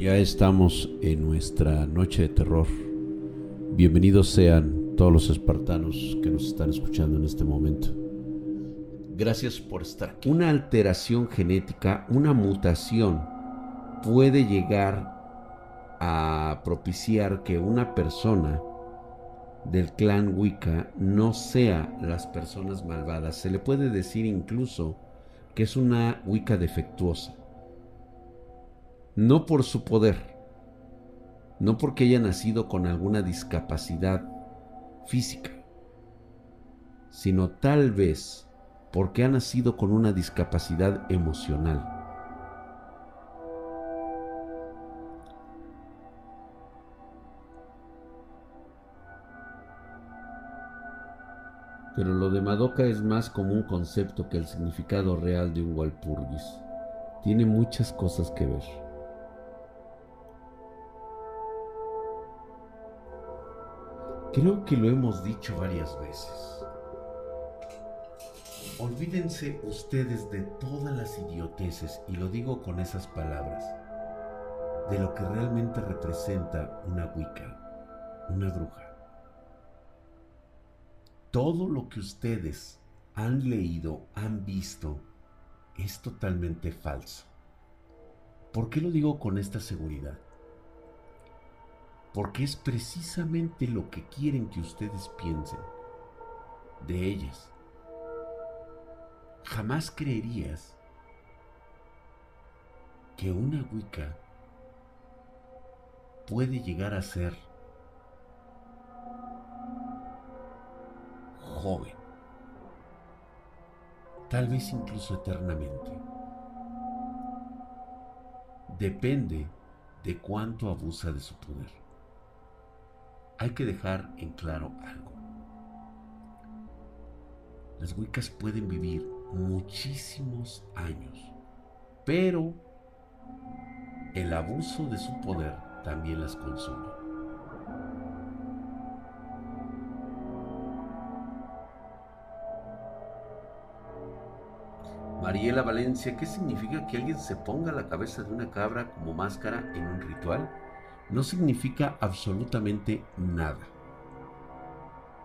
Ya estamos en nuestra noche de terror. Bienvenidos sean todos los espartanos que nos están escuchando en este momento. Gracias por estar aquí. Una alteración genética, una mutación, puede llegar a propiciar que una persona del clan Wicca no sea las personas malvadas. Se le puede decir incluso que es una Wicca defectuosa. No por su poder, no porque haya nacido con alguna discapacidad física, sino tal vez porque ha nacido con una discapacidad emocional. Pero lo de Madoka es más como un concepto que el significado real de un Walpurgis. Tiene muchas cosas que ver. Creo que lo hemos dicho varias veces. Olvídense ustedes de todas las idioteces, y lo digo con esas palabras, de lo que realmente representa una Wicca, una bruja. Todo lo que ustedes han leído, han visto, es totalmente falso. ¿Por qué lo digo con esta seguridad? Porque es precisamente lo que quieren que ustedes piensen de ellas. Jamás creerías que una Wicca puede llegar a ser joven, tal vez incluso eternamente. Depende de cuánto abusa de su poder. Hay que dejar en claro algo. Las Wiccas pueden vivir muchísimos años, pero el abuso de su poder también las consume. Mariela Valencia, ¿qué significa que alguien se ponga la cabeza de una cabra como máscara en un ritual? No significa absolutamente nada.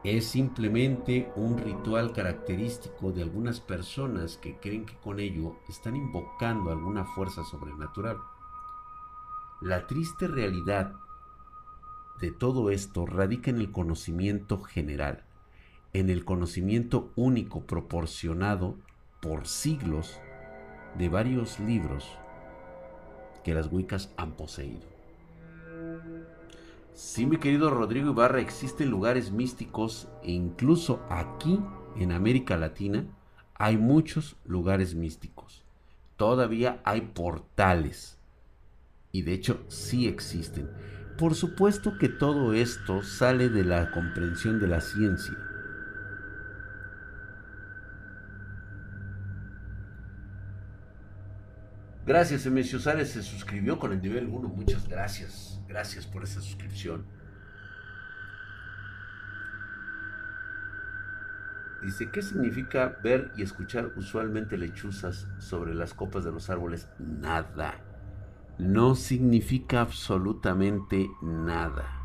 Es simplemente un ritual característico de algunas personas que creen que con ello están invocando alguna fuerza sobrenatural. La triste realidad de todo esto radica en el conocimiento general, en el conocimiento único proporcionado por siglos de varios libros que las Wiccas han poseído. Sí, mi querido Rodrigo Ibarra, existen lugares místicos e incluso aquí en América Latina hay muchos lugares místicos. Todavía hay portales. Y de hecho sí existen. Por supuesto que todo esto sale de la comprensión de la ciencia. Gracias, Emesio Sárez se suscribió con el nivel 1. Muchas gracias. Gracias por esa suscripción. Dice, ¿qué significa ver y escuchar usualmente lechuzas sobre las copas de los árboles? Nada. No significa absolutamente nada.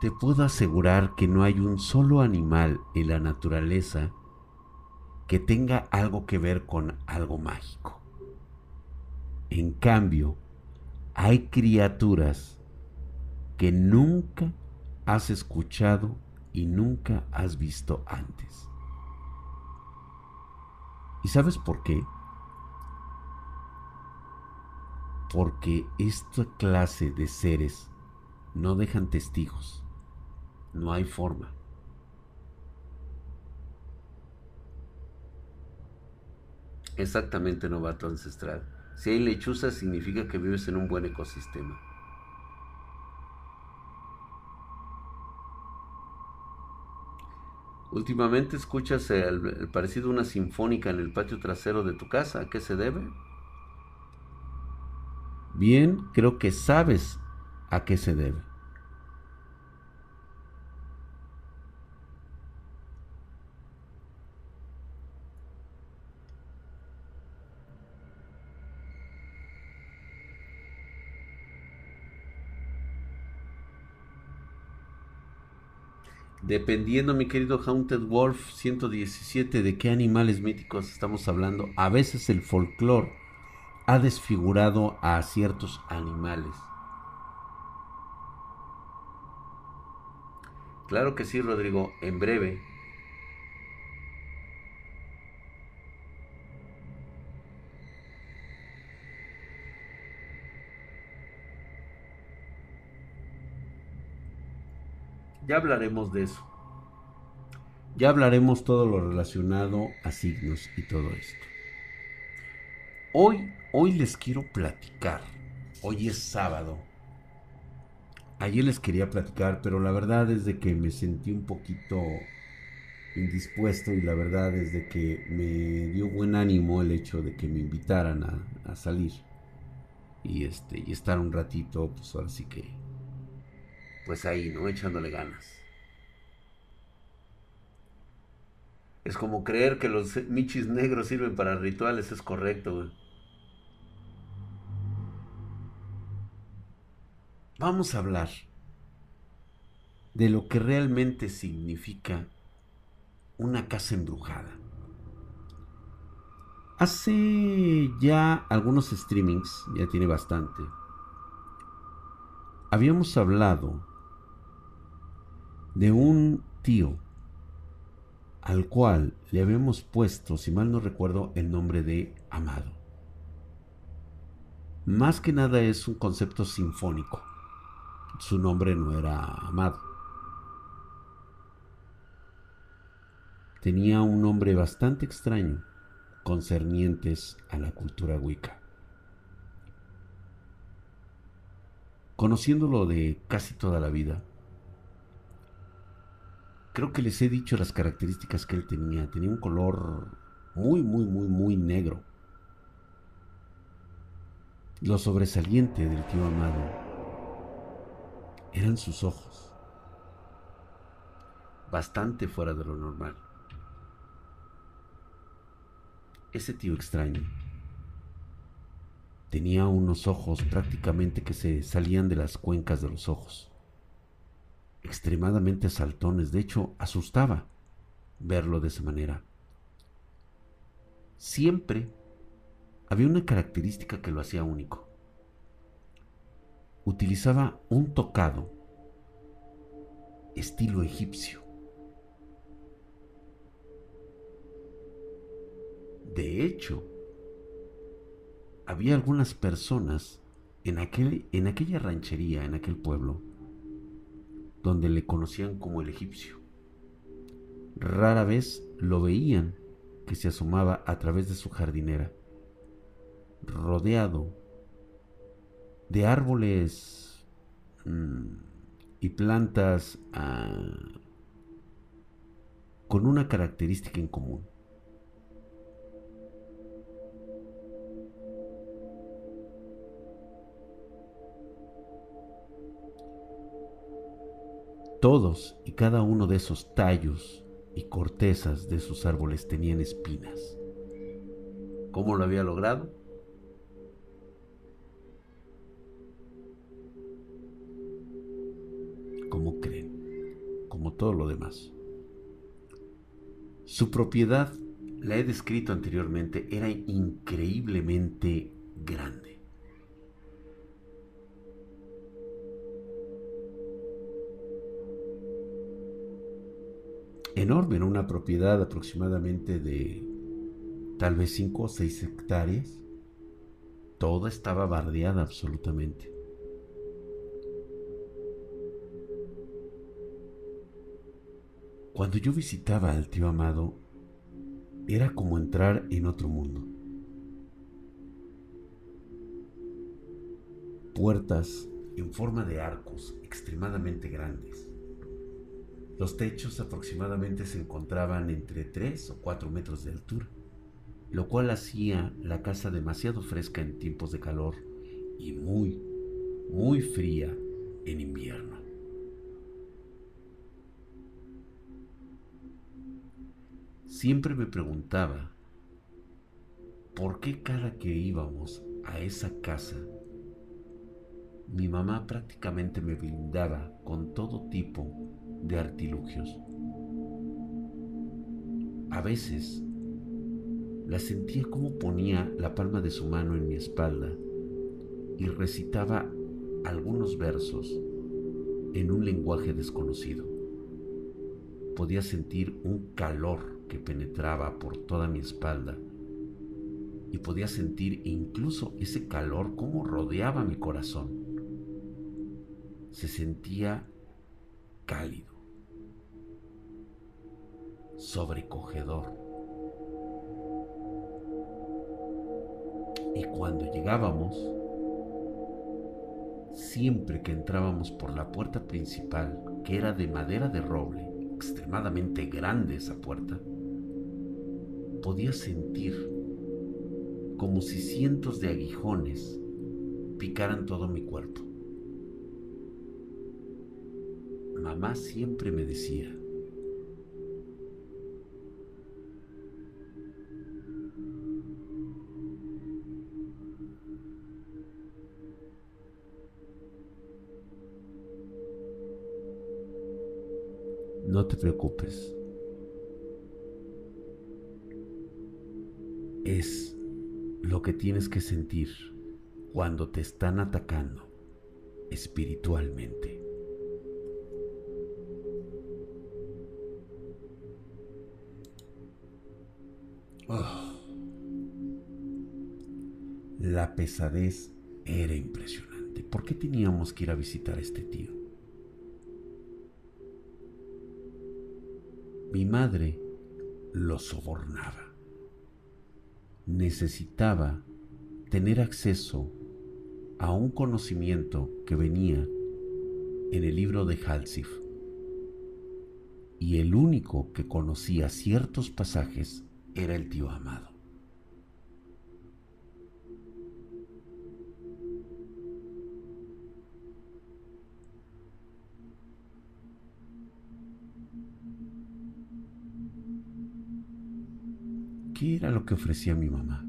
Te puedo asegurar que no hay un solo animal en la naturaleza que tenga algo que ver con algo mágico. En cambio, hay criaturas que nunca has escuchado y nunca has visto antes. ¿Y sabes por qué? Porque esta clase de seres no dejan testigos. No hay forma. Exactamente, novato ancestral. Si hay lechuzas significa que vives en un buen ecosistema. Últimamente escuchas el, parecido a una sinfónica en el patio trasero de tu casa. ¿A qué se debe? Bien, creo que sabes a qué se debe. Dependiendo, mi querido Haunted Wolf 117, de qué animales míticos estamos hablando, a veces el folclore ha desfigurado a ciertos animales. Claro que sí, Rodrigo, en breve. Ya hablaremos de eso. Ya hablaremos todo lo relacionado a signos y todo esto. Hoy, hoy les quiero platicar. Hoy es sábado Ayer les quería platicar, pero la verdad es de que me sentí un poquito indispuesto y la verdad es de que me dio buen ánimo el hecho de que me invitaran a, salir y este y estar un ratito, pues ahora que pues ahí, ¿no? Echándole ganas. Es como creer que los michis negros sirven para rituales, es correcto, vamos a hablar de lo que realmente significa una casa embrujada. Hace ya algunos streamings, ya tiene bastante, habíamos hablado de un tío al cual le habíamos puesto, si mal no recuerdo, el nombre de Amado. Más que nada es un concepto sinfónico su nombre no era Amado. Tenía un nombre bastante extraño concernientes a la cultura wicca. Conociéndolo de casi toda la vida, creo que les he dicho las características que él tenía. Tenía un color muy, muy, muy, muy negro. Lo sobresaliente del tío Amado eran sus ojos, bastante fuera de lo normal. Ese tío extraño tenía unos ojos prácticamente que se salían de las cuencas de los ojos, extremadamente saltones, de hecho asustaba verlo de esa manera. Siempre había una característica que lo hacía único utilizaba un tocado estilo egipcio. De hecho, había algunas personas en, aquel, en aquella ranchería, en aquel pueblo, donde le conocían como el egipcio. Rara vez lo veían que se asomaba a través de su jardinera, rodeado de árboles mm, y plantas ah, con una característica en común. Todos y cada uno de esos tallos y cortezas de sus árboles tenían espinas. ¿Cómo lo había logrado? como creen, como todo lo demás. Su propiedad, la he descrito anteriormente, era increíblemente grande. Enorme, en una propiedad aproximadamente de tal vez 5 o 6 hectáreas. Toda estaba bardeada absolutamente. Cuando yo visitaba al tío amado, era como entrar en otro mundo. Puertas en forma de arcos extremadamente grandes. Los techos aproximadamente se encontraban entre 3 o 4 metros de altura, lo cual hacía la casa demasiado fresca en tiempos de calor y muy, muy fría en invierno. Siempre me preguntaba por qué cada que íbamos a esa casa mi mamá prácticamente me blindaba con todo tipo de artilugios. A veces la sentía como ponía la palma de su mano en mi espalda y recitaba algunos versos en un lenguaje desconocido. Podía sentir un calor que penetraba por toda mi espalda y podía sentir incluso ese calor como rodeaba mi corazón. Se sentía cálido, sobrecogedor. Y cuando llegábamos, siempre que entrábamos por la puerta principal, que era de madera de roble, extremadamente grande esa puerta, podía sentir como si cientos de aguijones picaran todo mi cuerpo. Mamá siempre me decía, No te preocupes. Es lo que tienes que sentir cuando te están atacando espiritualmente. Oh. La pesadez era impresionante. ¿Por qué teníamos que ir a visitar a este tío? Mi madre lo sobornaba. Necesitaba tener acceso a un conocimiento que venía en el libro de Halsif. Y el único que conocía ciertos pasajes era el tío amado. ¿Qué era lo que ofrecía mi mamá?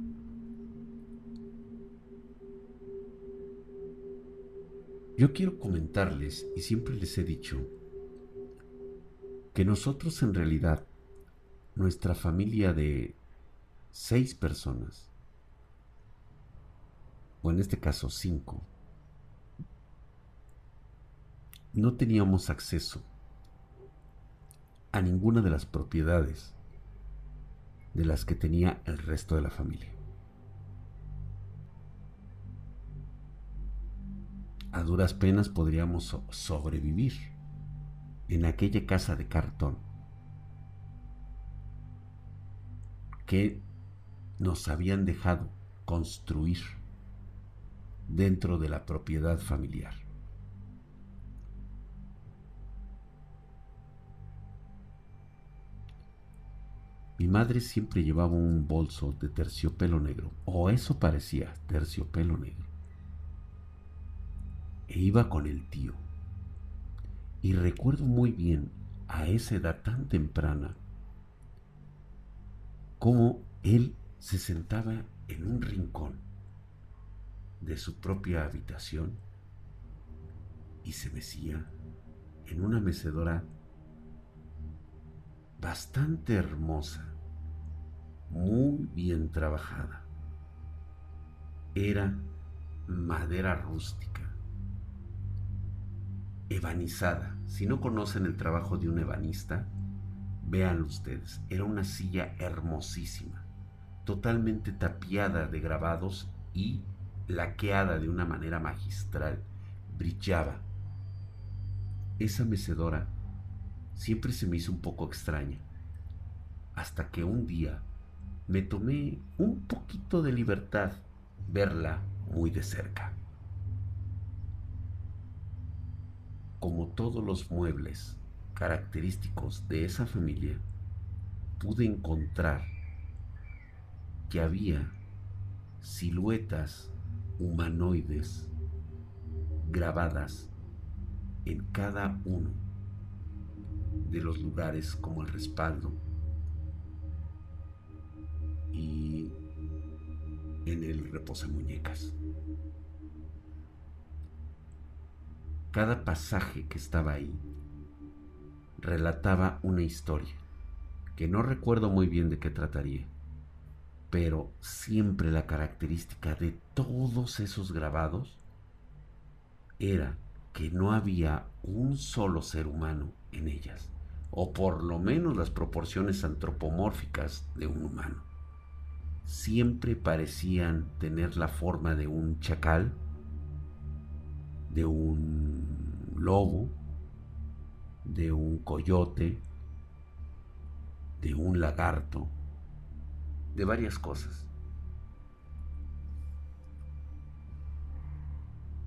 Yo quiero comentarles, y siempre les he dicho, que nosotros en realidad, nuestra familia de seis personas, o en este caso cinco, no teníamos acceso a ninguna de las propiedades de las que tenía el resto de la familia. A duras penas podríamos sobrevivir en aquella casa de cartón que nos habían dejado construir dentro de la propiedad familiar. Mi madre siempre llevaba un bolso de terciopelo negro, o eso parecía terciopelo negro. E iba con el tío. Y recuerdo muy bien a esa edad tan temprana cómo él se sentaba en un rincón de su propia habitación y se mecía en una mecedora bastante hermosa muy bien trabajada. Era madera rústica, ebanizada. Si no conocen el trabajo de un ebanista, vean ustedes. Era una silla hermosísima, totalmente tapiada de grabados y laqueada de una manera magistral. Brillaba. Esa mecedora siempre se me hizo un poco extraña, hasta que un día me tomé un poquito de libertad verla muy de cerca. Como todos los muebles característicos de esa familia, pude encontrar que había siluetas humanoides grabadas en cada uno de los lugares como el respaldo y en el muñecas. cada pasaje que estaba ahí relataba una historia, que no recuerdo muy bien de qué trataría, pero siempre la característica de todos esos grabados era que no había un solo ser humano en ellas, o por lo menos las proporciones antropomórficas de un humano. Siempre parecían tener la forma de un chacal, de un lobo, de un coyote, de un lagarto, de varias cosas.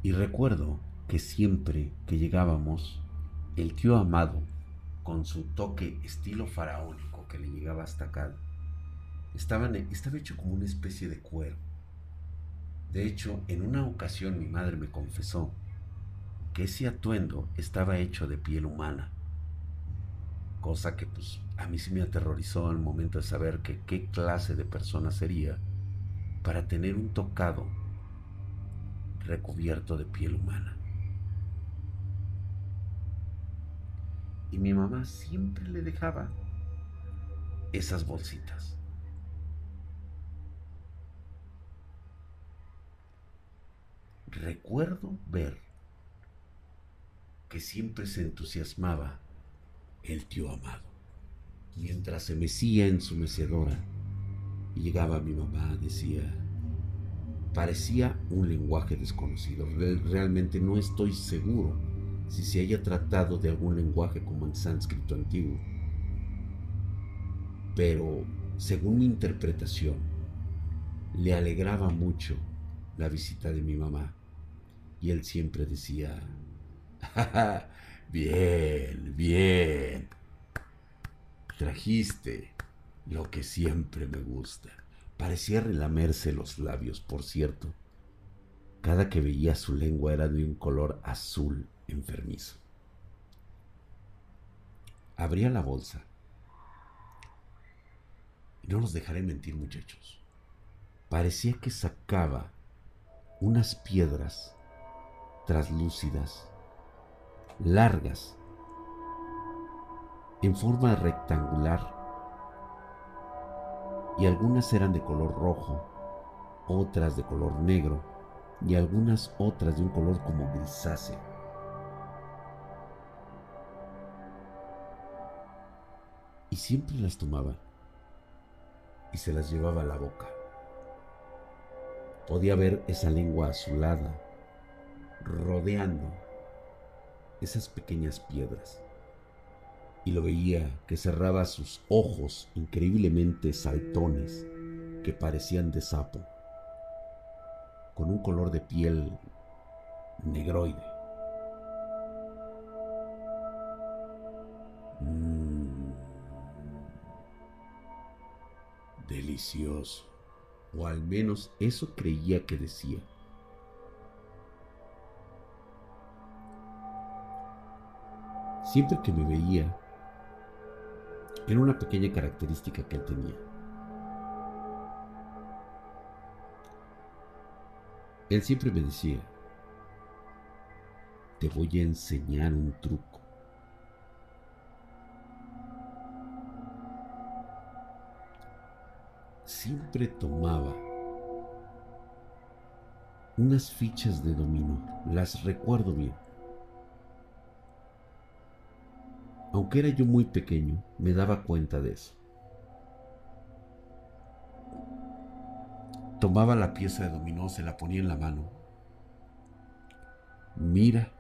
Y recuerdo que siempre que llegábamos, el tío Amado, con su toque estilo faraónico que le llegaba hasta acá, estaba, estaba hecho como una especie de cuero. De hecho, en una ocasión mi madre me confesó que ese atuendo estaba hecho de piel humana, cosa que pues a mí sí me aterrorizó al momento de saber que qué clase de persona sería para tener un tocado recubierto de piel humana. Y mi mamá siempre le dejaba esas bolsitas. Recuerdo ver que siempre se entusiasmaba el tío amado. Mientras se mecía en su mecedora y llegaba mi mamá, decía, parecía un lenguaje desconocido. Realmente no estoy seguro si se haya tratado de algún lenguaje como en sánscrito antiguo. Pero, según mi interpretación, le alegraba mucho la visita de mi mamá. Y él siempre decía, bien, bien. Trajiste lo que siempre me gusta. Parecía relamerse los labios, por cierto. Cada que veía su lengua era de un color azul enfermizo. Abría la bolsa. No los dejaré mentir, muchachos. Parecía que sacaba unas piedras traslúcidas largas, en forma rectangular, y algunas eran de color rojo, otras de color negro y algunas otras de un color como grisáceo. Y siempre las tomaba y se las llevaba a la boca. Podía ver esa lengua azulada rodeando esas pequeñas piedras. Y lo veía que cerraba sus ojos increíblemente saltones que parecían de sapo, con un color de piel negroide. Mm. delicioso, o al menos eso creía que decía. Siempre que me veía, era una pequeña característica que él tenía. Él siempre me decía, te voy a enseñar un truco. Siempre tomaba unas fichas de dominó, las recuerdo bien. Aunque era yo muy pequeño, me daba cuenta de eso. Tomaba la pieza de dominó, se la ponía en la mano. Mira,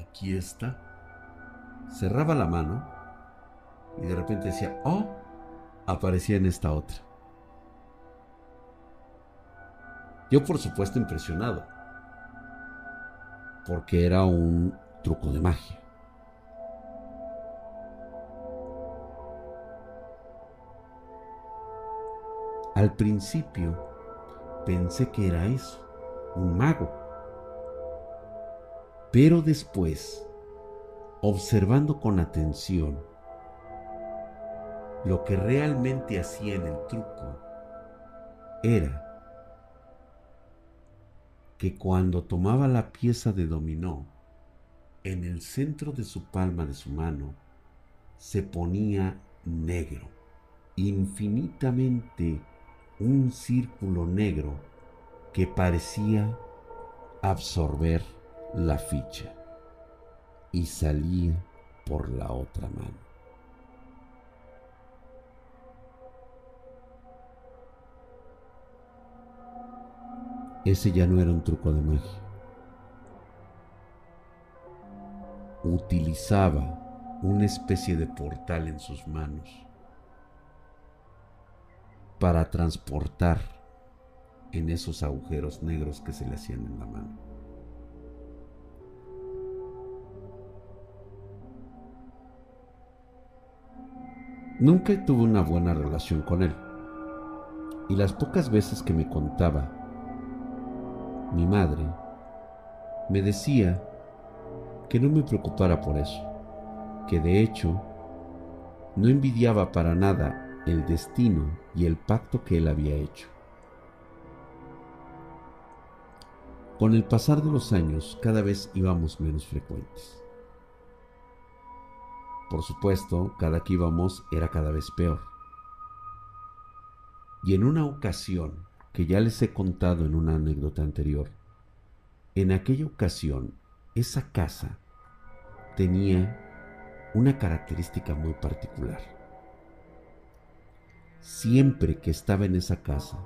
aquí está. Cerraba la mano y de repente decía, oh, aparecía en esta otra. Yo por supuesto impresionado, porque era un truco de magia. Al principio pensé que era eso, un mago. Pero después, observando con atención, lo que realmente hacía en el truco era que cuando tomaba la pieza de dominó en el centro de su palma de su mano se ponía negro, infinitamente un círculo negro que parecía absorber la ficha y salía por la otra mano. Ese ya no era un truco de magia. Utilizaba una especie de portal en sus manos para transportar en esos agujeros negros que se le hacían en la mano. Nunca tuve una buena relación con él. Y las pocas veces que me contaba mi madre, me decía que no me preocupara por eso, que de hecho no envidiaba para nada el destino y el pacto que él había hecho. Con el pasar de los años cada vez íbamos menos frecuentes. Por supuesto, cada que íbamos era cada vez peor. Y en una ocasión, que ya les he contado en una anécdota anterior, en aquella ocasión esa casa tenía una característica muy particular. Siempre que estaba en esa casa,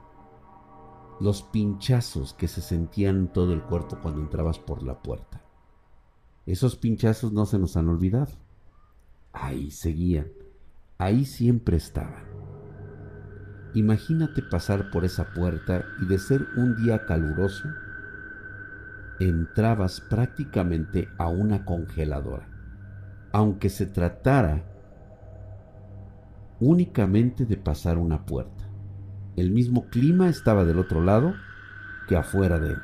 los pinchazos que se sentían en todo el cuerpo cuando entrabas por la puerta. Esos pinchazos no se nos han olvidado. Ahí seguían, ahí siempre estaban. Imagínate pasar por esa puerta y de ser un día caluroso, entrabas prácticamente a una congeladora, aunque se tratara únicamente de pasar una puerta. El mismo clima estaba del otro lado que afuera de él.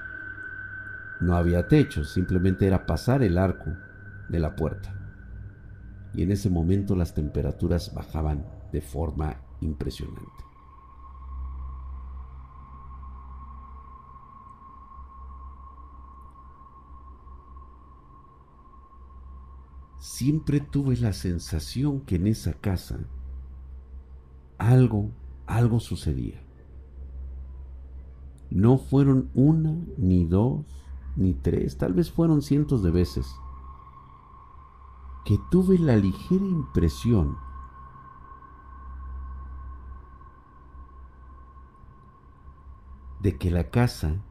No había techo, simplemente era pasar el arco de la puerta. Y en ese momento las temperaturas bajaban de forma impresionante. siempre tuve la sensación que en esa casa algo, algo sucedía. No fueron una, ni dos, ni tres, tal vez fueron cientos de veces, que tuve la ligera impresión de que la casa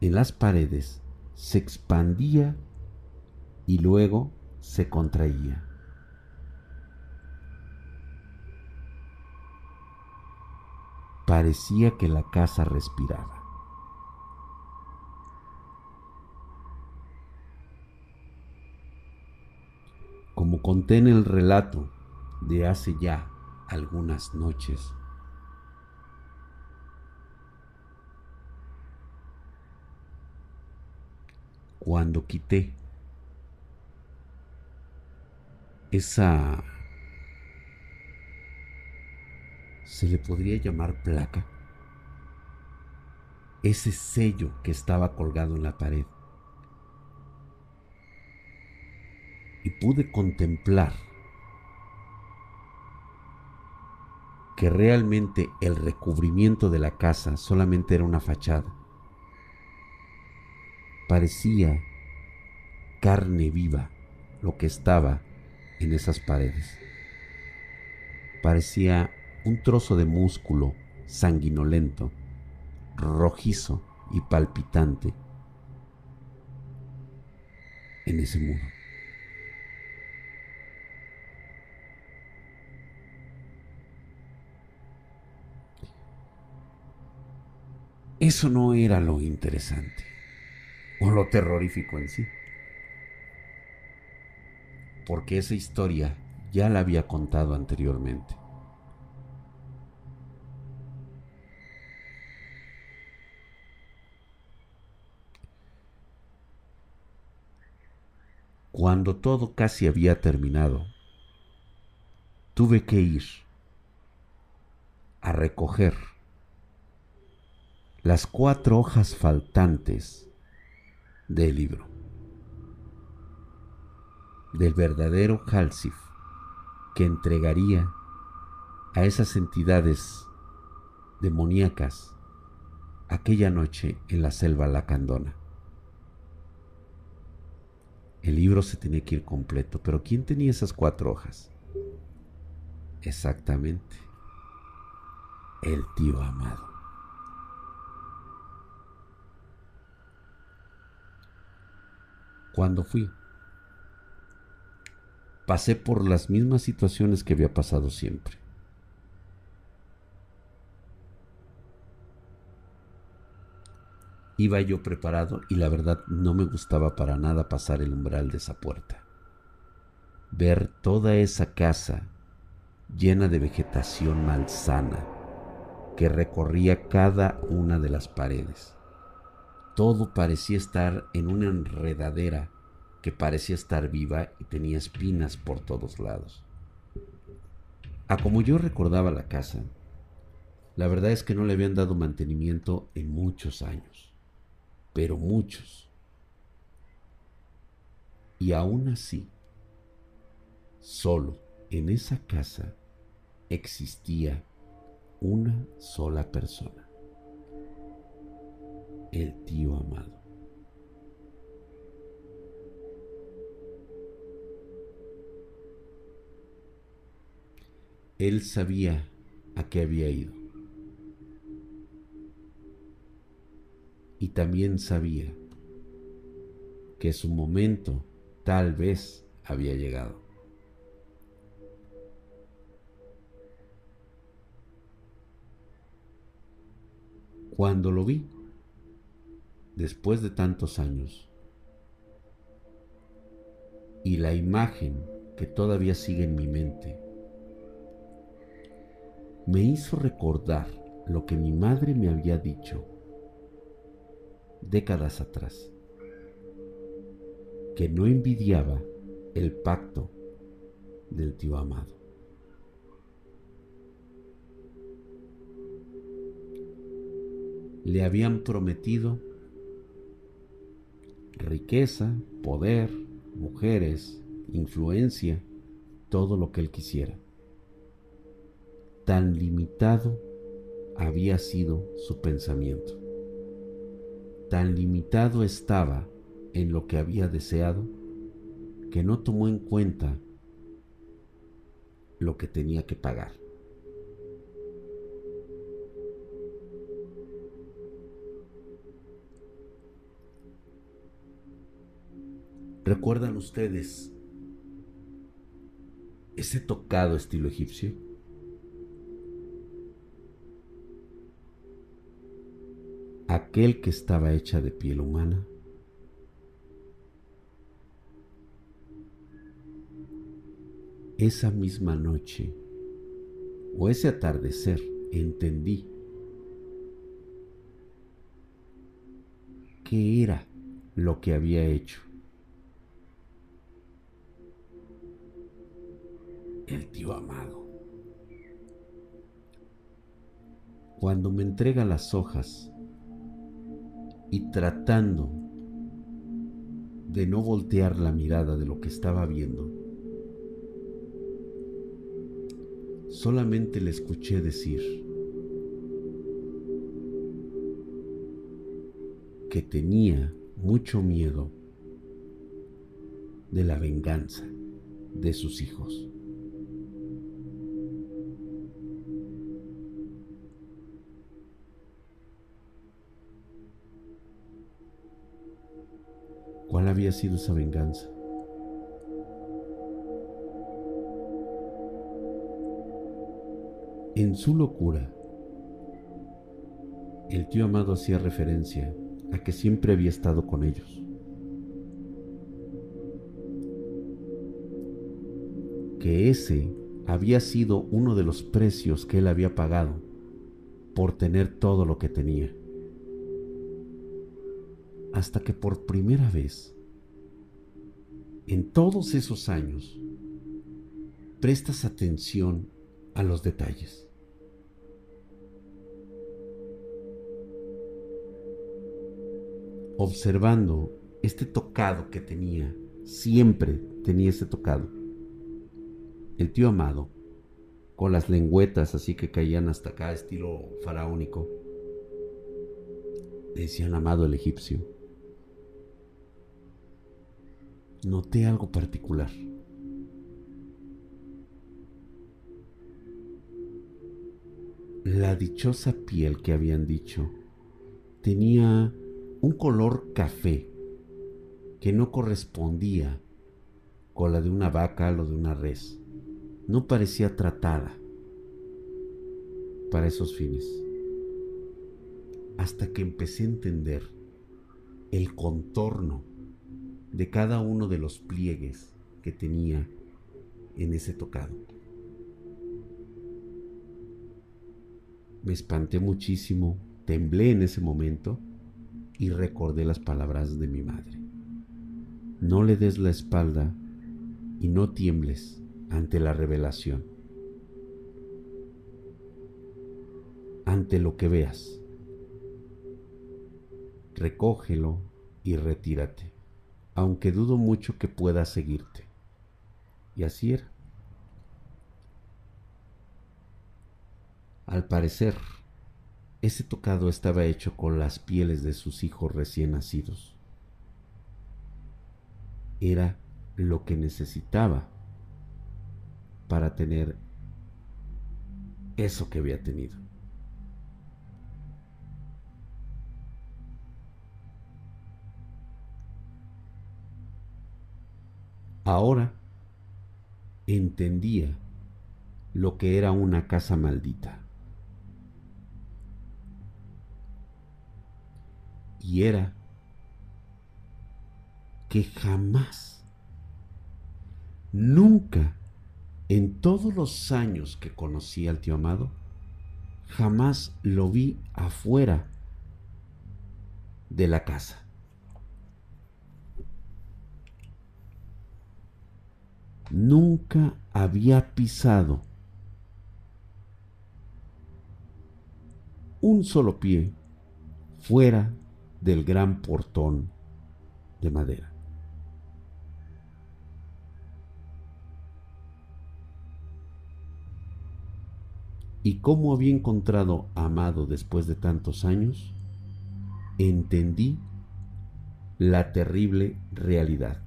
en las paredes se expandía y luego se contraía. Parecía que la casa respiraba. Como conté en el relato de hace ya algunas noches, cuando quité esa... se le podría llamar placa. Ese sello que estaba colgado en la pared. Y pude contemplar que realmente el recubrimiento de la casa solamente era una fachada. Parecía carne viva lo que estaba en esas paredes. Parecía un trozo de músculo sanguinolento, rojizo y palpitante en ese muro. Eso no era lo interesante o lo terrorífico en sí porque esa historia ya la había contado anteriormente. Cuando todo casi había terminado, tuve que ir a recoger las cuatro hojas faltantes del libro. del verdadero Halsif que entregaría a esas entidades demoníacas aquella noche en la selva lacandona. El libro se tenía que ir completo, pero ¿quién tenía esas cuatro hojas? Exactamente, el tío amado. Cuando fui, pasé por las mismas situaciones que había pasado siempre. Iba yo preparado y la verdad no me gustaba para nada pasar el umbral de esa puerta. Ver toda esa casa llena de vegetación malsana que recorría cada una de las paredes. Todo parecía estar en una enredadera que parecía estar viva y tenía espinas por todos lados. A como yo recordaba la casa, la verdad es que no le habían dado mantenimiento en muchos años pero muchos. Y aún así, solo en esa casa existía una sola persona, el tío amado. Él sabía a qué había ido. Y también sabía que su momento tal vez había llegado. Cuando lo vi, después de tantos años, y la imagen que todavía sigue en mi mente, me hizo recordar lo que mi madre me había dicho décadas atrás, que no envidiaba el pacto del tío amado. Le habían prometido riqueza, poder, mujeres, influencia, todo lo que él quisiera. Tan limitado había sido su pensamiento tan limitado estaba en lo que había deseado que no tomó en cuenta lo que tenía que pagar. ¿Recuerdan ustedes ese tocado estilo egipcio? Aquel que estaba hecha de piel humana. Esa misma noche o ese atardecer entendí qué era lo que había hecho. El tío amado. Cuando me entrega las hojas y tratando de no voltear la mirada de lo que estaba viendo, solamente le escuché decir que tenía mucho miedo de la venganza de sus hijos. ¿Cuál había sido esa venganza? En su locura, el tío amado hacía referencia a que siempre había estado con ellos. Que ese había sido uno de los precios que él había pagado por tener todo lo que tenía hasta que por primera vez, en todos esos años, prestas atención a los detalles. Observando este tocado que tenía siempre tenía ese tocado. El tío Amado, con las lengüetas así que caían hasta acá, estilo faraónico, decían Amado el egipcio. Noté algo particular. La dichosa piel que habían dicho tenía un color café que no correspondía con la de una vaca o de una res. No parecía tratada para esos fines. Hasta que empecé a entender el contorno de cada uno de los pliegues que tenía en ese tocado. Me espanté muchísimo, temblé en ese momento y recordé las palabras de mi madre. No le des la espalda y no tiembles ante la revelación, ante lo que veas. Recógelo y retírate, aunque dudo mucho que pueda seguirte. Y así era. Al parecer, ese tocado estaba hecho con las pieles de sus hijos recién nacidos. Era lo que necesitaba para tener eso que había tenido. Ahora entendía lo que era una casa maldita. y era que jamás, nunca, en todos los años que conocí al tío Amado, jamás lo vi afuera de la casa. Nunca había pisado un solo pie fuera del gran portón de madera. Y cómo había encontrado Amado después de tantos años, entendí la terrible realidad.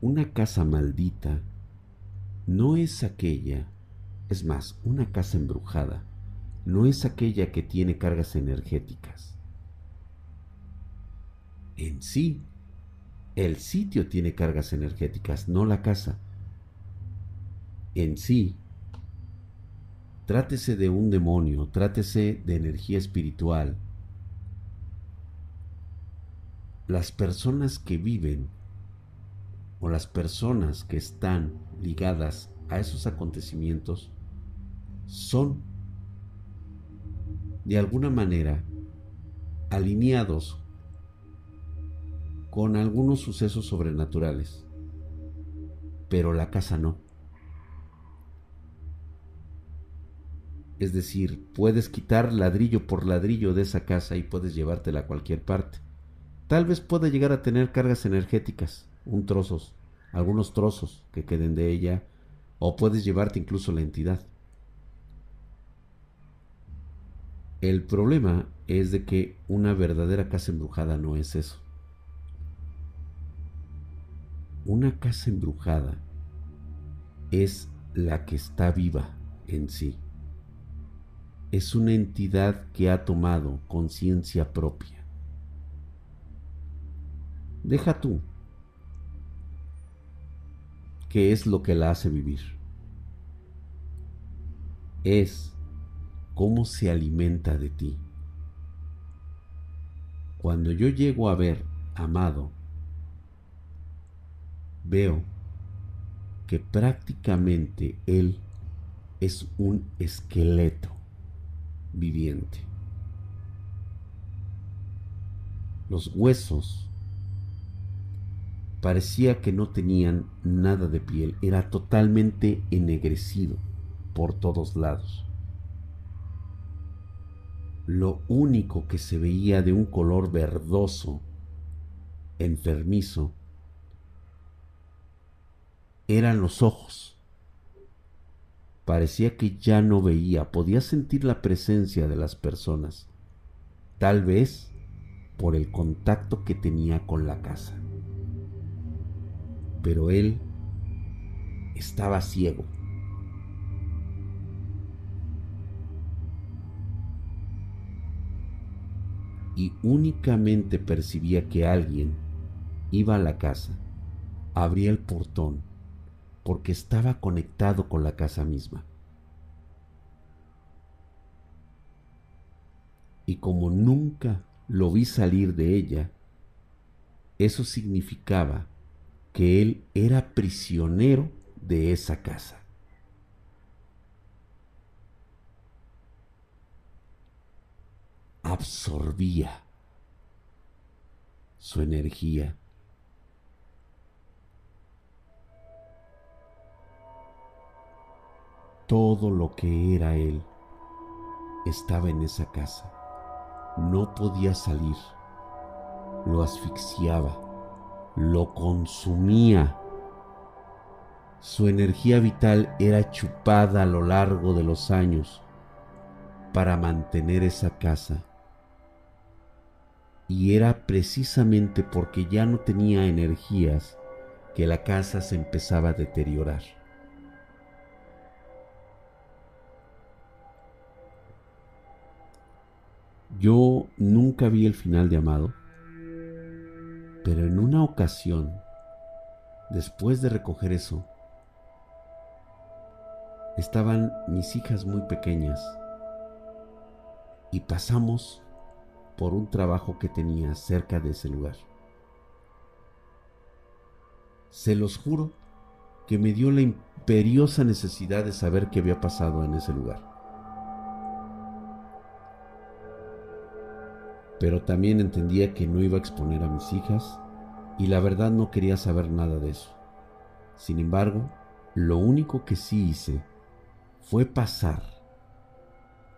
Una casa maldita no es aquella, es más, una casa embrujada no es aquella que tiene cargas energéticas. En sí, el sitio tiene cargas energéticas, no la casa. En sí, trátese de un demonio, trátese de energía espiritual. Las personas que viven o las personas que están ligadas a esos acontecimientos son de alguna manera alineados con algunos sucesos sobrenaturales, pero la casa no. Es decir, puedes quitar ladrillo por ladrillo de esa casa y puedes llevártela a cualquier parte. Tal vez pueda llegar a tener cargas energéticas, un trozos, algunos trozos que queden de ella, o puedes llevarte incluso la entidad. El problema es de que una verdadera casa embrujada no es eso. Una casa embrujada es la que está viva en sí. Es una entidad que ha tomado conciencia propia. Deja tú. ¿Qué es lo que la hace vivir? Es cómo se alimenta de ti. Cuando yo llego a ver amado, veo que prácticamente él es un esqueleto viviente. Los huesos parecía que no tenían nada de piel, era totalmente ennegrecido por todos lados lo único que se veía de un color verdoso enfermizo eran los ojos. Parecía que ya no veía, podía sentir la presencia de las personas, tal vez por el contacto que tenía con la casa. Pero él estaba ciego. Y únicamente percibía que alguien iba a la casa, abría el portón, porque estaba conectado con la casa misma. Y como nunca lo vi salir de ella, eso significaba que él era prisionero de esa casa. Absorbía su energía. Todo lo que era él estaba en esa casa. No podía salir. Lo asfixiaba. Lo consumía. Su energía vital era chupada a lo largo de los años para mantener esa casa. Y era precisamente porque ya no tenía energías que la casa se empezaba a deteriorar. Yo nunca vi el final de Amado, pero en una ocasión, después de recoger eso, estaban mis hijas muy pequeñas y pasamos por un trabajo que tenía cerca de ese lugar. Se los juro que me dio la imperiosa necesidad de saber qué había pasado en ese lugar. Pero también entendía que no iba a exponer a mis hijas y la verdad no quería saber nada de eso. Sin embargo, lo único que sí hice fue pasar,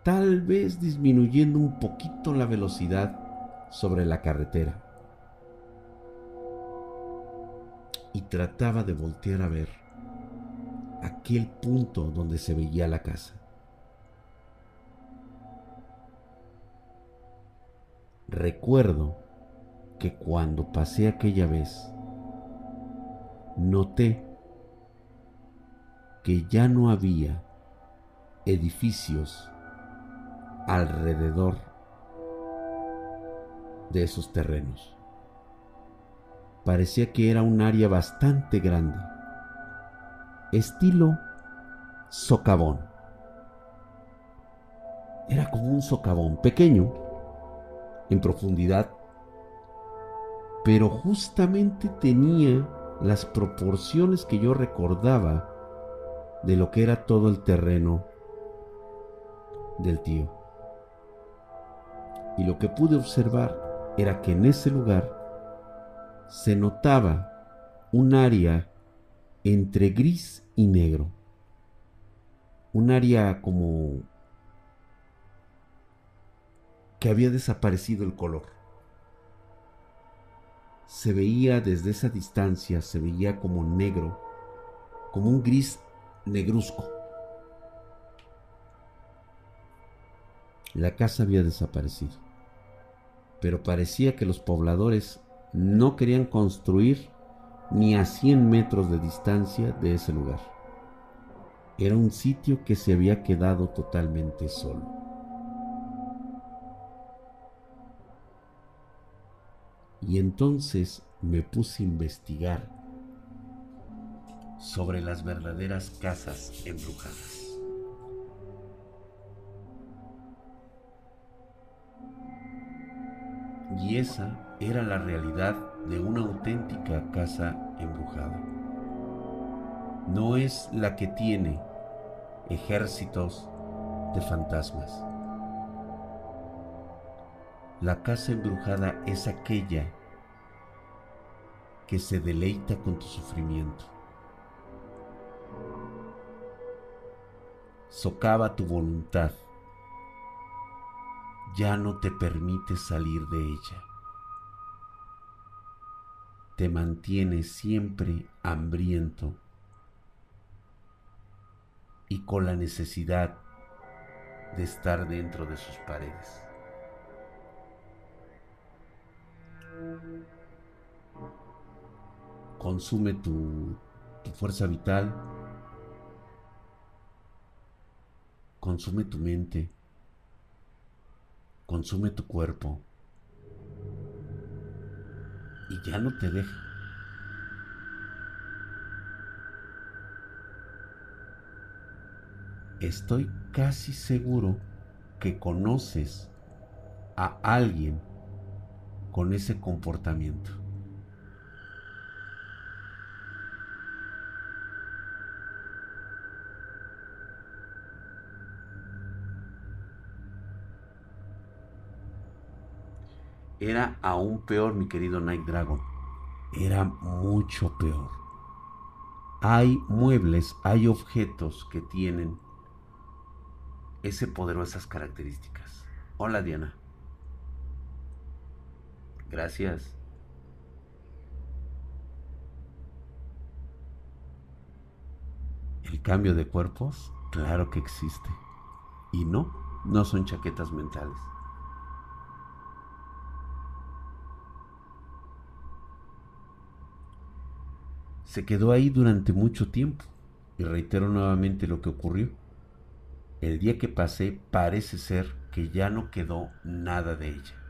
tal vez disminuyendo un poquito la velocidad sobre la carretera. Y trataba de voltear a ver aquel punto donde se veía la casa. Recuerdo que cuando pasé aquella vez, noté que ya no había edificios alrededor de esos terrenos. Parecía que era un área bastante grande, estilo socavón. Era como un socavón pequeño en profundidad, pero justamente tenía las proporciones que yo recordaba de lo que era todo el terreno del tío. Y lo que pude observar era que en ese lugar se notaba un área entre gris y negro. Un área como que había desaparecido el color. Se veía desde esa distancia, se veía como negro, como un gris negruzco. La casa había desaparecido, pero parecía que los pobladores no querían construir ni a 100 metros de distancia de ese lugar. Era un sitio que se había quedado totalmente solo. Y entonces me puse a investigar sobre las verdaderas casas embrujadas. y esa era la realidad de una auténtica casa embrujada. No es la que tiene ejércitos de fantasmas. La casa embrujada es aquella que se deleita con tu sufrimiento. Socava tu voluntad ya no te permite salir de ella. te mantiene siempre hambriento y con la necesidad de estar dentro de sus paredes. Consume tu, tu fuerza vital, consume tu mente, consume tu cuerpo. Y ya no te deja. Estoy casi seguro que conoces a alguien con ese comportamiento. Era aún peor, mi querido Night Dragon. Era mucho peor. Hay muebles, hay objetos que tienen ese poder o esas características. Hola Diana. Gracias. El cambio de cuerpos, claro que existe. Y no, no son chaquetas mentales. Se quedó ahí durante mucho tiempo. Y reitero nuevamente lo que ocurrió. El día que pasé parece ser que ya no quedó nada de ella.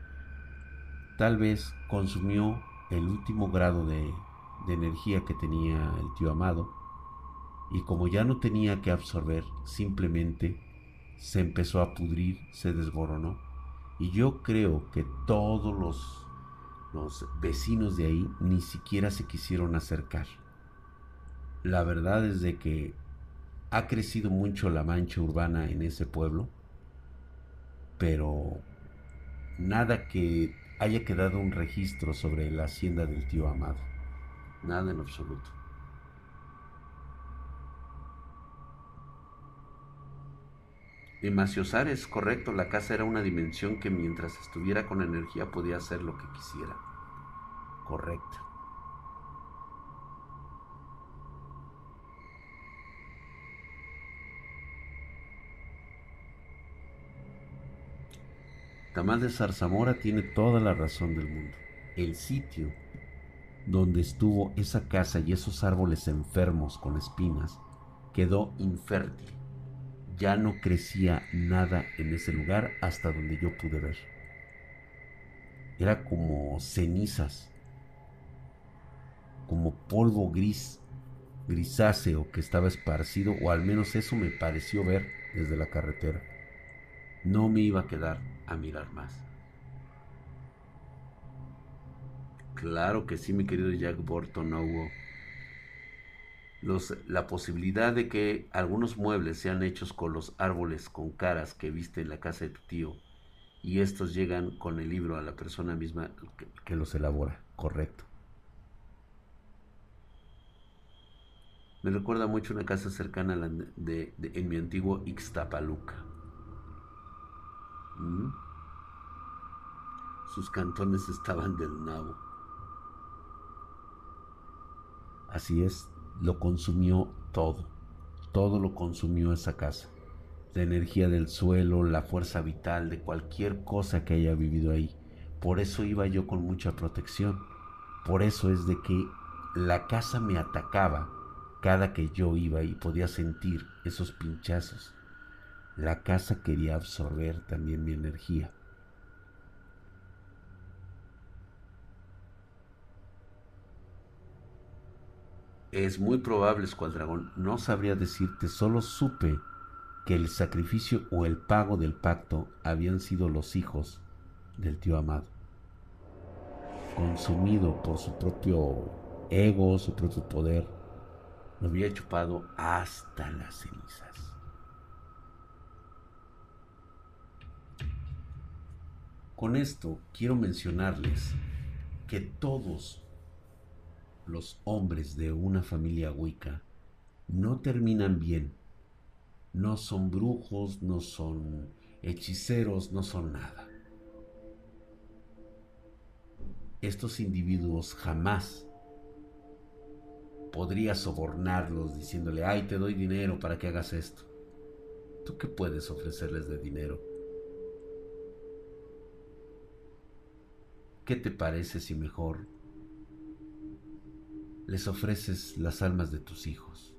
Tal vez consumió el último grado de, energía que tenía el tío amado y como ya no tenía que absorber, simplemente se empezó a pudrir, se desboronó. Y yo creo que todos los, los vecinos de ahí ni siquiera se quisieron acercar la verdad es de que ha crecido mucho la mancha urbana en ese pueblo, pero nada que haya quedado un registro sobre la hacienda del tío Amado. Nada en absoluto. En Maciosar es correcto, la casa era una dimensión que mientras estuviera con energía podía hacer lo que quisiera. Correcto. Tamal de Zarzamora tiene toda la razón del mundo. El sitio donde estuvo esa casa y esos árboles enfermos con espinas quedó infértil. Ya no crecía nada en ese lugar hasta donde yo pude ver. Era como cenizas, como polvo gris, grisáceo que estaba esparcido, o al menos eso me pareció ver desde la carretera. No me iba a quedar a mirar más. Claro que sí, mi querido Jack Burton, no hubo. Los, la posibilidad de que algunos muebles sean hechos con los árboles con caras que viste en la casa de tu tío y estos llegan con el libro a la persona misma que, los elabora, correcto. Me recuerda mucho una casa cercana de, en mi antiguo Ixtapaluca. Sus cantones estaban del nabo. Así es, lo consumió todo. Todo lo consumió esa casa. La energía del suelo, la fuerza vital de cualquier cosa que haya vivido ahí. Por eso iba yo con mucha protección. Por eso es de que la casa me atacaba cada que yo iba y podía sentir esos pinchazos. La casa quería absorber también mi energía. Es muy probable, Escuadragón. No sabría decirte, solo supe que el sacrificio o el pago del pacto habían sido los hijos del tío amado. Consumido por su propio ego, su propio poder, lo había chupado hasta las cenizas. Con esto quiero mencionarles que todos los hombres de una familia Wicca no terminan bien. No son brujos, no son hechiceros, no son nada. Estos individuos jamás podría sobornarlos diciéndole, ay, te doy dinero para que hagas esto. ¿Tú qué puedes ofrecerles de dinero? ¿Qué te parece si mejor les ofreces las almas de tus hijos?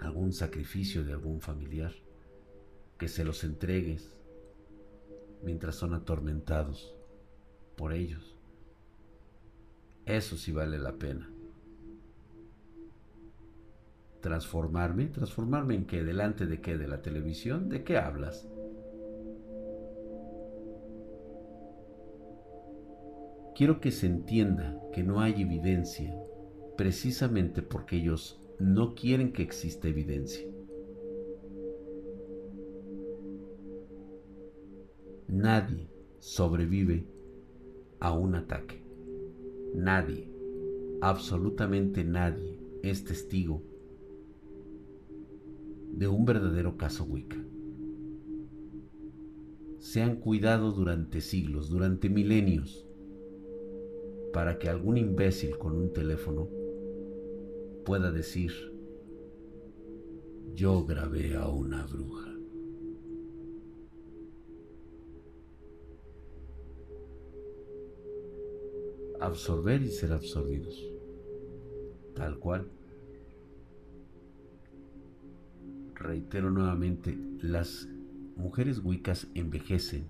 ¿Algún sacrificio de algún familiar? Que se los entregues mientras son atormentados por ellos. Eso sí vale la pena. Transformarme, transformarme en qué, delante de qué, de la televisión, ¿de qué hablas? Quiero que se entienda que no hay evidencia precisamente porque ellos no quieren que exista evidencia. Nadie sobrevive a un ataque. Nadie, absolutamente nadie, es testigo de un verdadero caso Wicca. Se han cuidado durante siglos, durante milenios, para que algún imbécil con un teléfono pueda decir, yo grabé a una bruja. absorber y ser absorbidos. Tal cual. Reitero nuevamente, las mujeres wicas envejecen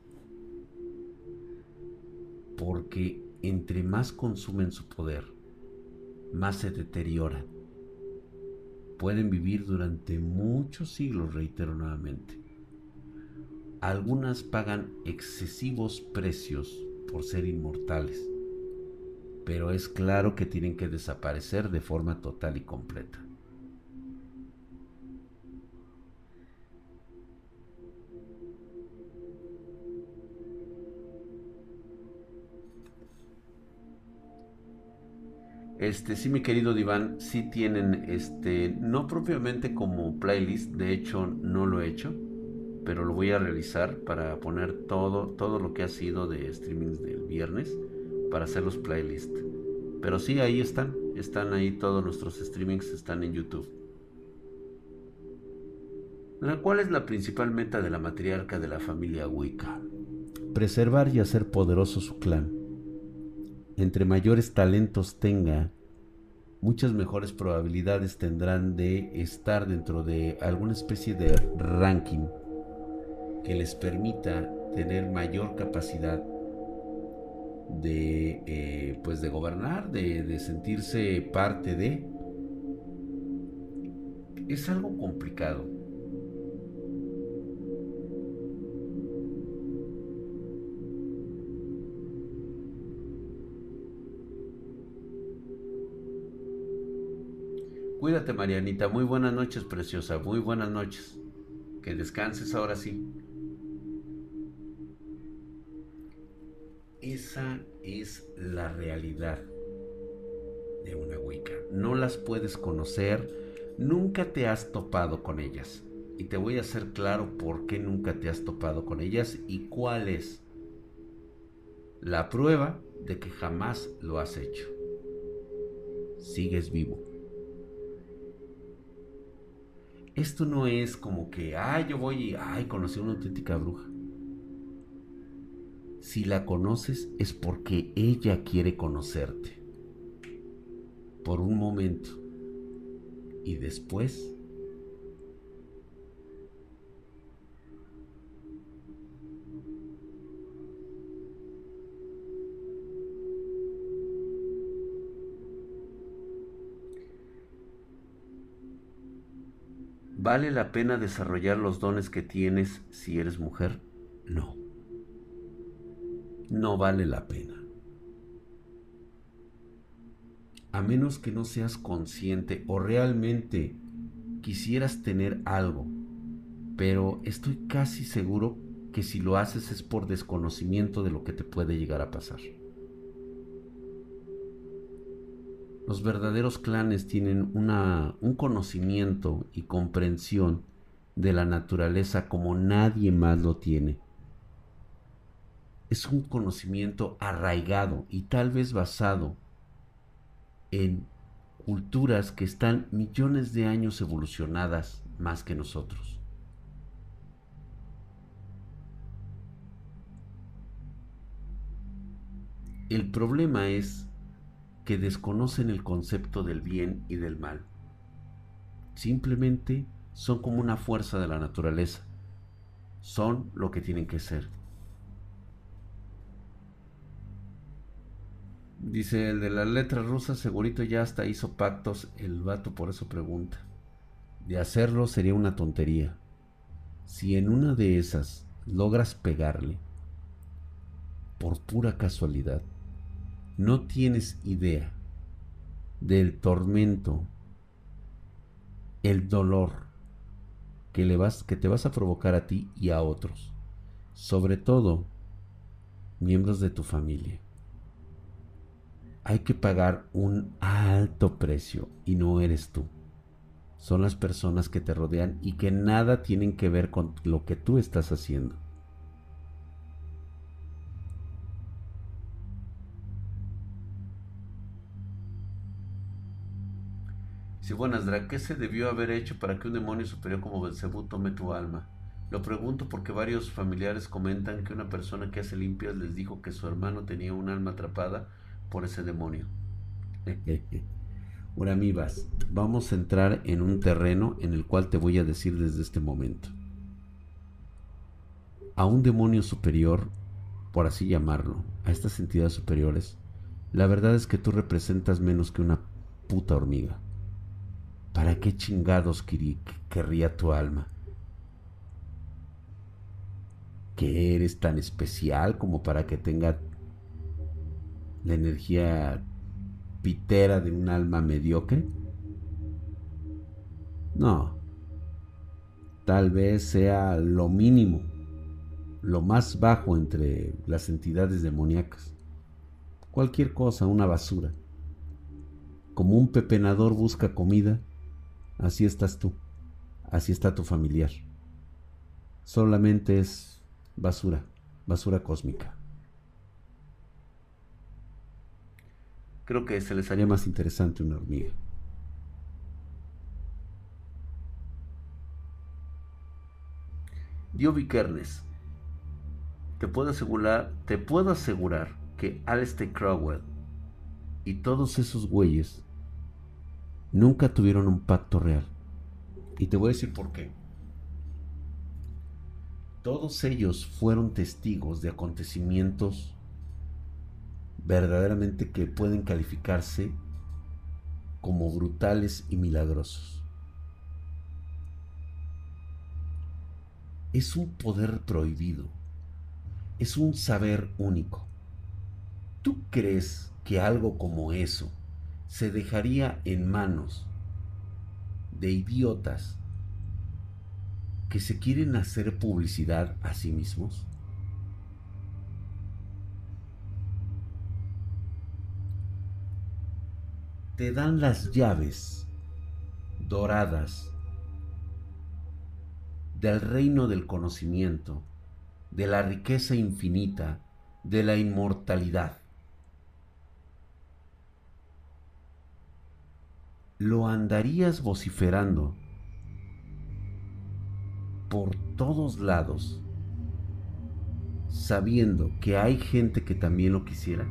porque entre más consumen su poder, más se deterioran. Pueden vivir durante muchos siglos, reitero nuevamente. Algunas pagan excesivos precios por ser inmortales pero es claro que tienen que desaparecer de forma total y completa. Este, sí, mi querido Diván, sí tienen, este, no propiamente como playlist, de hecho no lo he hecho, pero lo voy a realizar para poner todo, todo lo que ha sido de streamings del viernes para hacer los playlists. Pero sí, ahí están. Están ahí todos nuestros streamings, están en YouTube. ¿Cuál es la principal meta de la matriarca de la familia Wicca? Preservar y hacer poderoso su clan. Entre mayores talentos tenga, muchas mejores probabilidades tendrán de estar dentro de alguna especie de ranking que les permita tener mayor capacidad de, eh, pues de gobernar, de, de sentirse parte de. Es algo complicado. Cuídate, Marianita. Muy buenas noches, preciosa. Muy buenas noches. Que descanses ahora sí. Esa es la realidad de una Wicca. No las puedes conocer, nunca te has topado con ellas. Y te voy a hacer claro por qué nunca te has topado con ellas y cuál es la prueba de que jamás lo has hecho. Sigues vivo. Esto no es como que, ay, yo voy y, ay, conocí una auténtica bruja. Si la conoces es porque ella quiere conocerte. Por un momento. Y después ¿Vale la pena desarrollar los dones que tienes si eres mujer? No no vale la pena. A menos que no seas consciente o realmente quisieras tener algo, pero estoy casi seguro que si lo haces es por desconocimiento de lo que te puede llegar a pasar. Los verdaderos clanes tienen una, un conocimiento y comprensión de la naturaleza como nadie más lo tiene es un conocimiento arraigado y tal vez basado en culturas que están millones de años evolucionadas más que nosotros. El problema es que desconocen el concepto del bien y del mal. Simplemente son como una fuerza de la naturaleza. Son lo que tienen que ser. Dice el de las letras rusas, segurito ya hasta hizo pactos el vato, por eso pregunta. De hacerlo sería una tontería. Si en una de esas logras pegarle, por pura casualidad, no tienes idea del tormento, el dolor que, le vas, que te vas a provocar a ti y a otros, sobre todo miembros de tu familia hay que pagar un alto precio y no eres tú. Son las personas que te rodean y que nada tienen que ver con lo que tú estás haciendo. Si buenas, Dra, ¿qué se debió haber hecho para que un demonio superior como Belcebú tome tu alma? Lo pregunto porque varios familiares comentan que una persona que hace limpias les dijo que su hermano tenía un alma atrapada por ese demonio. Ahora, amibas, vamos a entrar en un terreno en el cual te voy a decir desde este momento. A un demonio superior, por así llamarlo, a estas entidades superiores, la verdad es que tú representas menos que una puta hormiga. ¿Para qué chingados querría tu alma? ¿Que eres tan especial como para que tenga la energía pitera de un alma mediocre? No. Tal vez sea lo mínimo, lo más bajo entre las entidades demoníacas. Cualquier cosa, una basura. Como un pepenador busca comida, así estás tú, así está tu familiar. Solamente es basura, basura cósmica. creo que se les haría más interesante una hormiga. Dio Vikernes, te puedo asegurar, te puedo asegurar que Alistair Crowell y todos esos güeyes nunca tuvieron un pacto real. Y te voy a decir por qué. Todos ellos fueron testigos de acontecimientos verdaderamente que pueden calificarse como brutales y milagrosos. Es un poder prohibido, es un saber único. ¿Tú crees que algo como eso se dejaría en manos de idiotas que se quieren hacer publicidad a sí mismos? te dan las llaves doradas del reino del conocimiento, de la riqueza infinita, de la inmortalidad. Lo andarías vociferando por todos lados, sabiendo que hay gente que también lo quisiera.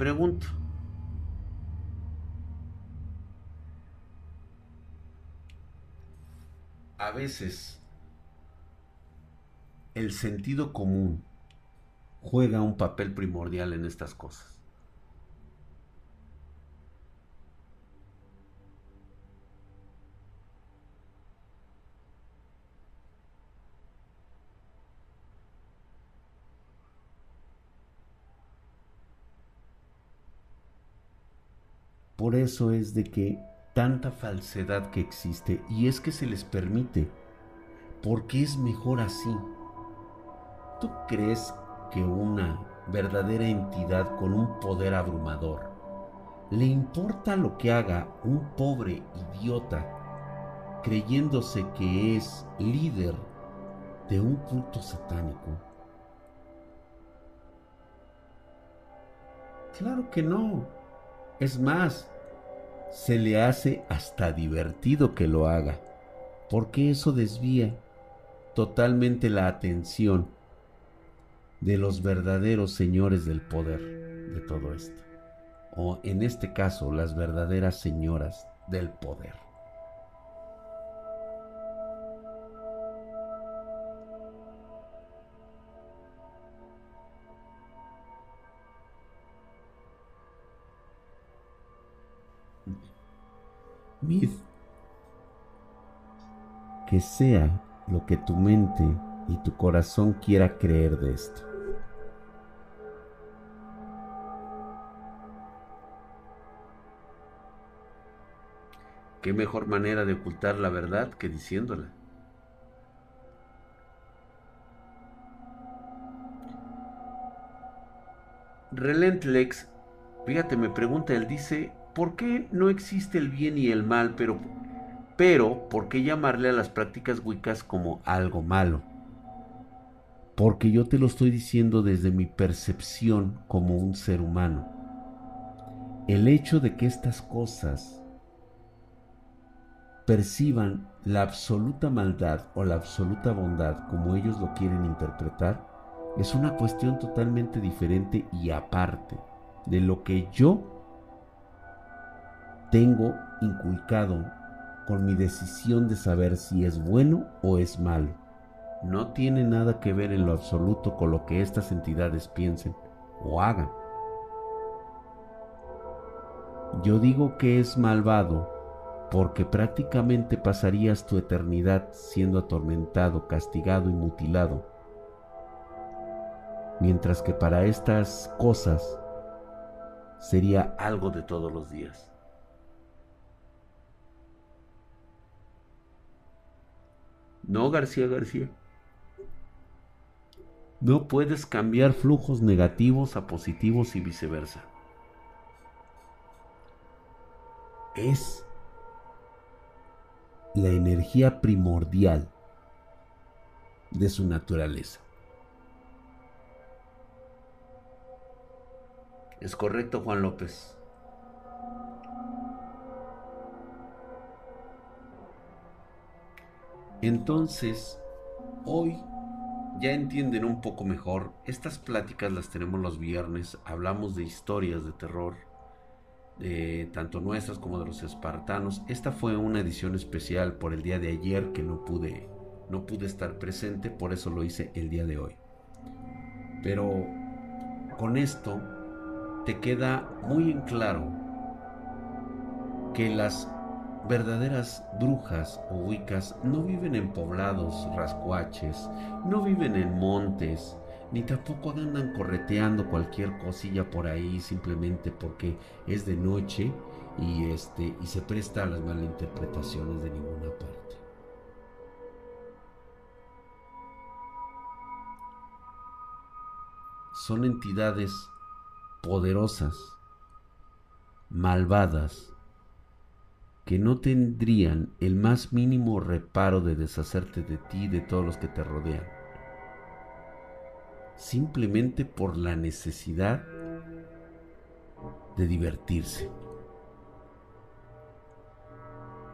pregunto. A veces el sentido común juega un papel primordial en estas cosas. Por eso es de que tanta falsedad que existe y es que se les permite, porque es mejor así. ¿Tú crees que una verdadera entidad con un poder abrumador le importa lo que haga un pobre idiota creyéndose que es líder de un culto satánico? Claro que no. Es más, se le hace hasta divertido que lo haga, porque eso desvía totalmente la atención de los verdaderos señores del poder de todo esto. O en este caso, las verdaderas señoras del poder. Mid, que sea lo que tu mente y tu corazón quiera creer de esto. ¿Qué mejor manera de ocultar la verdad que diciéndola? Relentlex, fíjate, me pregunta, él dice, ¿por qué no existe el bien y el mal, pero, pero ¿por qué llamarle a las prácticas wiccas como algo malo? Porque yo te lo estoy diciendo desde mi percepción como un ser humano. El hecho de que estas cosas perciban la absoluta maldad o la absoluta bondad como ellos lo quieren interpretar, es una cuestión totalmente diferente y aparte de lo que yo tengo inculcado con mi decisión de saber si es bueno o es malo. No tiene nada que ver en lo absoluto con lo que estas entidades piensen o hagan. Yo digo que es malvado porque prácticamente pasarías tu eternidad siendo atormentado, castigado y mutilado. Mientras que para estas cosas sería algo de todos los días. No, García García. No puedes cambiar flujos negativos a positivos y viceversa. Es la energía primordial de su naturaleza. Es correcto, Juan López. Entonces, hoy ya entienden un poco mejor. Estas pláticas las tenemos los viernes. Hablamos de historias de terror, de tanto nuestras como de los espartanos. Esta fue una edición especial por el día de ayer que no pude, no pude estar presente, por eso lo hice el día de hoy. Pero con esto te queda muy en claro que las verdaderas brujas o wicas no viven en poblados rascuaches, no viven en montes, ni tampoco andan correteando cualquier cosilla por ahí simplemente porque es de noche y este y se presta a las malinterpretaciones de ninguna parte. Son entidades poderosas, malvadas, que no tendrían el más mínimo reparo de deshacerte de ti y de todos los que te rodean, simplemente por la necesidad de divertirse.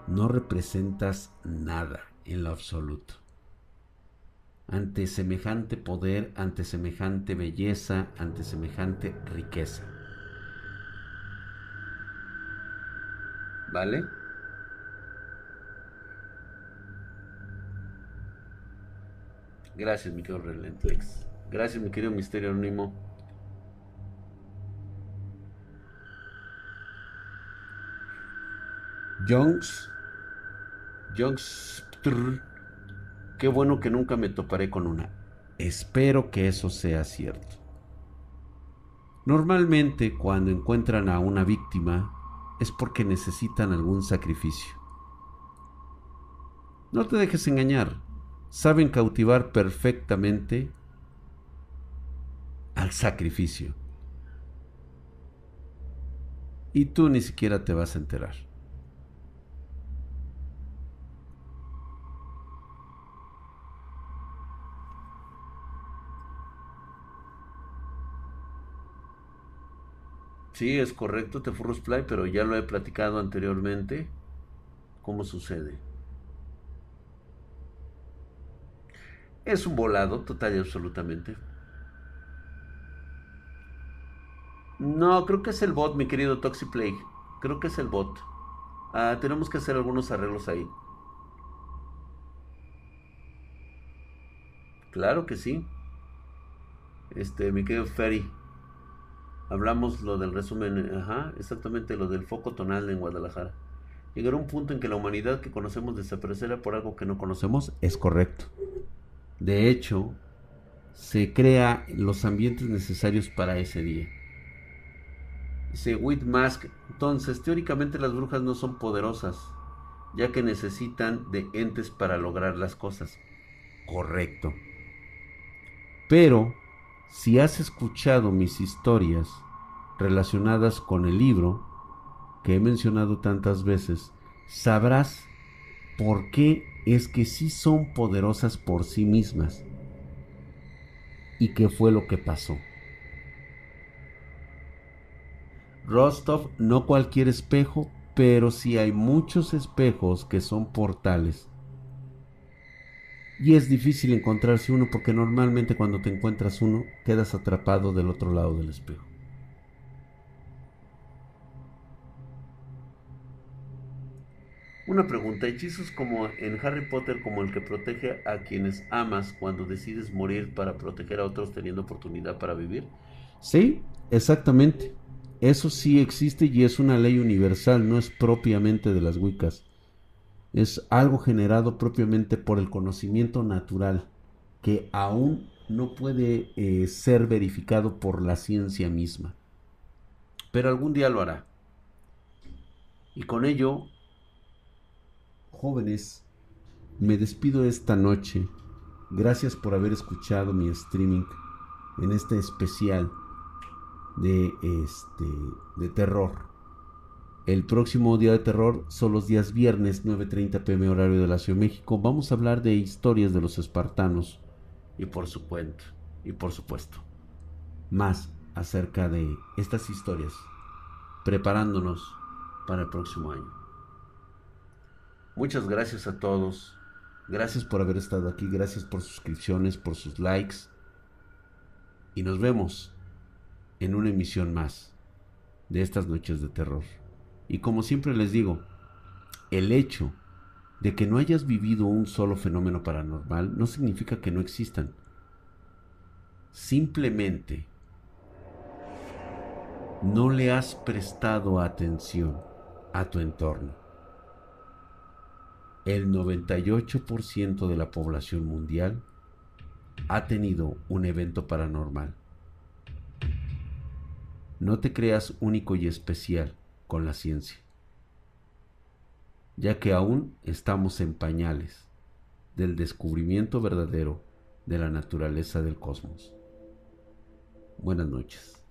No representas nada en lo absoluto. Ante semejante poder, ante semejante belleza, ante semejante riqueza. ¿Vale? Gracias, mi querido Relentlex. Gracias, mi querido Misterio Anónimo. Jones. Jones. Qué bueno que nunca me toparé con una. Espero que eso sea cierto. Normalmente cuando encuentran a una víctima es porque necesitan algún sacrificio. No te dejes engañar saben cautivar perfectamente al sacrificio. Y tú ni siquiera te vas a enterar. Sí, es correcto, te Fly, pero ya lo he platicado anteriormente. ¿Cómo sucede? Es un volado total y absolutamente. No, creo que es el bot, mi querido Toxiplague. Creo que es el bot. Ah, tenemos que hacer algunos arreglos ahí. Claro que sí. Este, mi querido Ferry. Hablamos lo del resumen, ajá, exactamente lo del foco tonal en Guadalajara. Llegar a un punto en que la humanidad que conocemos desaparecerá por algo que no conocemos es correcto. De hecho, se crea los ambientes necesarios para ese día. Dice Whitmask, entonces teóricamente las brujas no son poderosas, ya que necesitan de entes para lograr las cosas. Correcto. Pero, si has escuchado mis historias relacionadas con el libro, que he mencionado tantas veces, sabrás por qué es que sí son poderosas por sí mismas. ¿Y qué fue lo que pasó? Rostov no cualquier espejo, pero sí hay muchos espejos que son portales y es difícil encontrarse uno porque normalmente cuando te encuentras uno quedas atrapado del otro lado del espejo. Una pregunta, ¿hechizos como en Harry Potter como el que protege a quienes amas cuando decides morir para proteger a otros teniendo oportunidad para vivir? Sí, exactamente. Eso sí existe y es una ley universal, no es propiamente de las Wiccas es algo generado propiamente por el conocimiento natural que aún no puede eh, ser verificado por la ciencia misma. Pero algún día lo hará. Y con ello, jóvenes, me despido esta noche. Gracias por haber escuchado mi streaming en este especial de este de terror. El próximo día de terror son los días viernes 9.30 pm horario de la Ciudad de México. Vamos a hablar de historias de los espartanos y por supuesto, y por supuesto, más acerca de estas historias, preparándonos para el próximo año. Muchas gracias a todos. Gracias por haber estado aquí, gracias por suscripciones, por sus likes. Y nos vemos en una emisión más de estas noches de terror. Y como siempre les digo, el hecho de que no hayas vivido un solo fenómeno paranormal no significa que no existan. Simplemente no le has prestado atención a tu entorno. El 98% de la población mundial ha tenido un evento paranormal. No te creas único y especial con la ciencia, ya que aún estamos en pañales del descubrimiento verdadero de la naturaleza del cosmos. Buenas noches.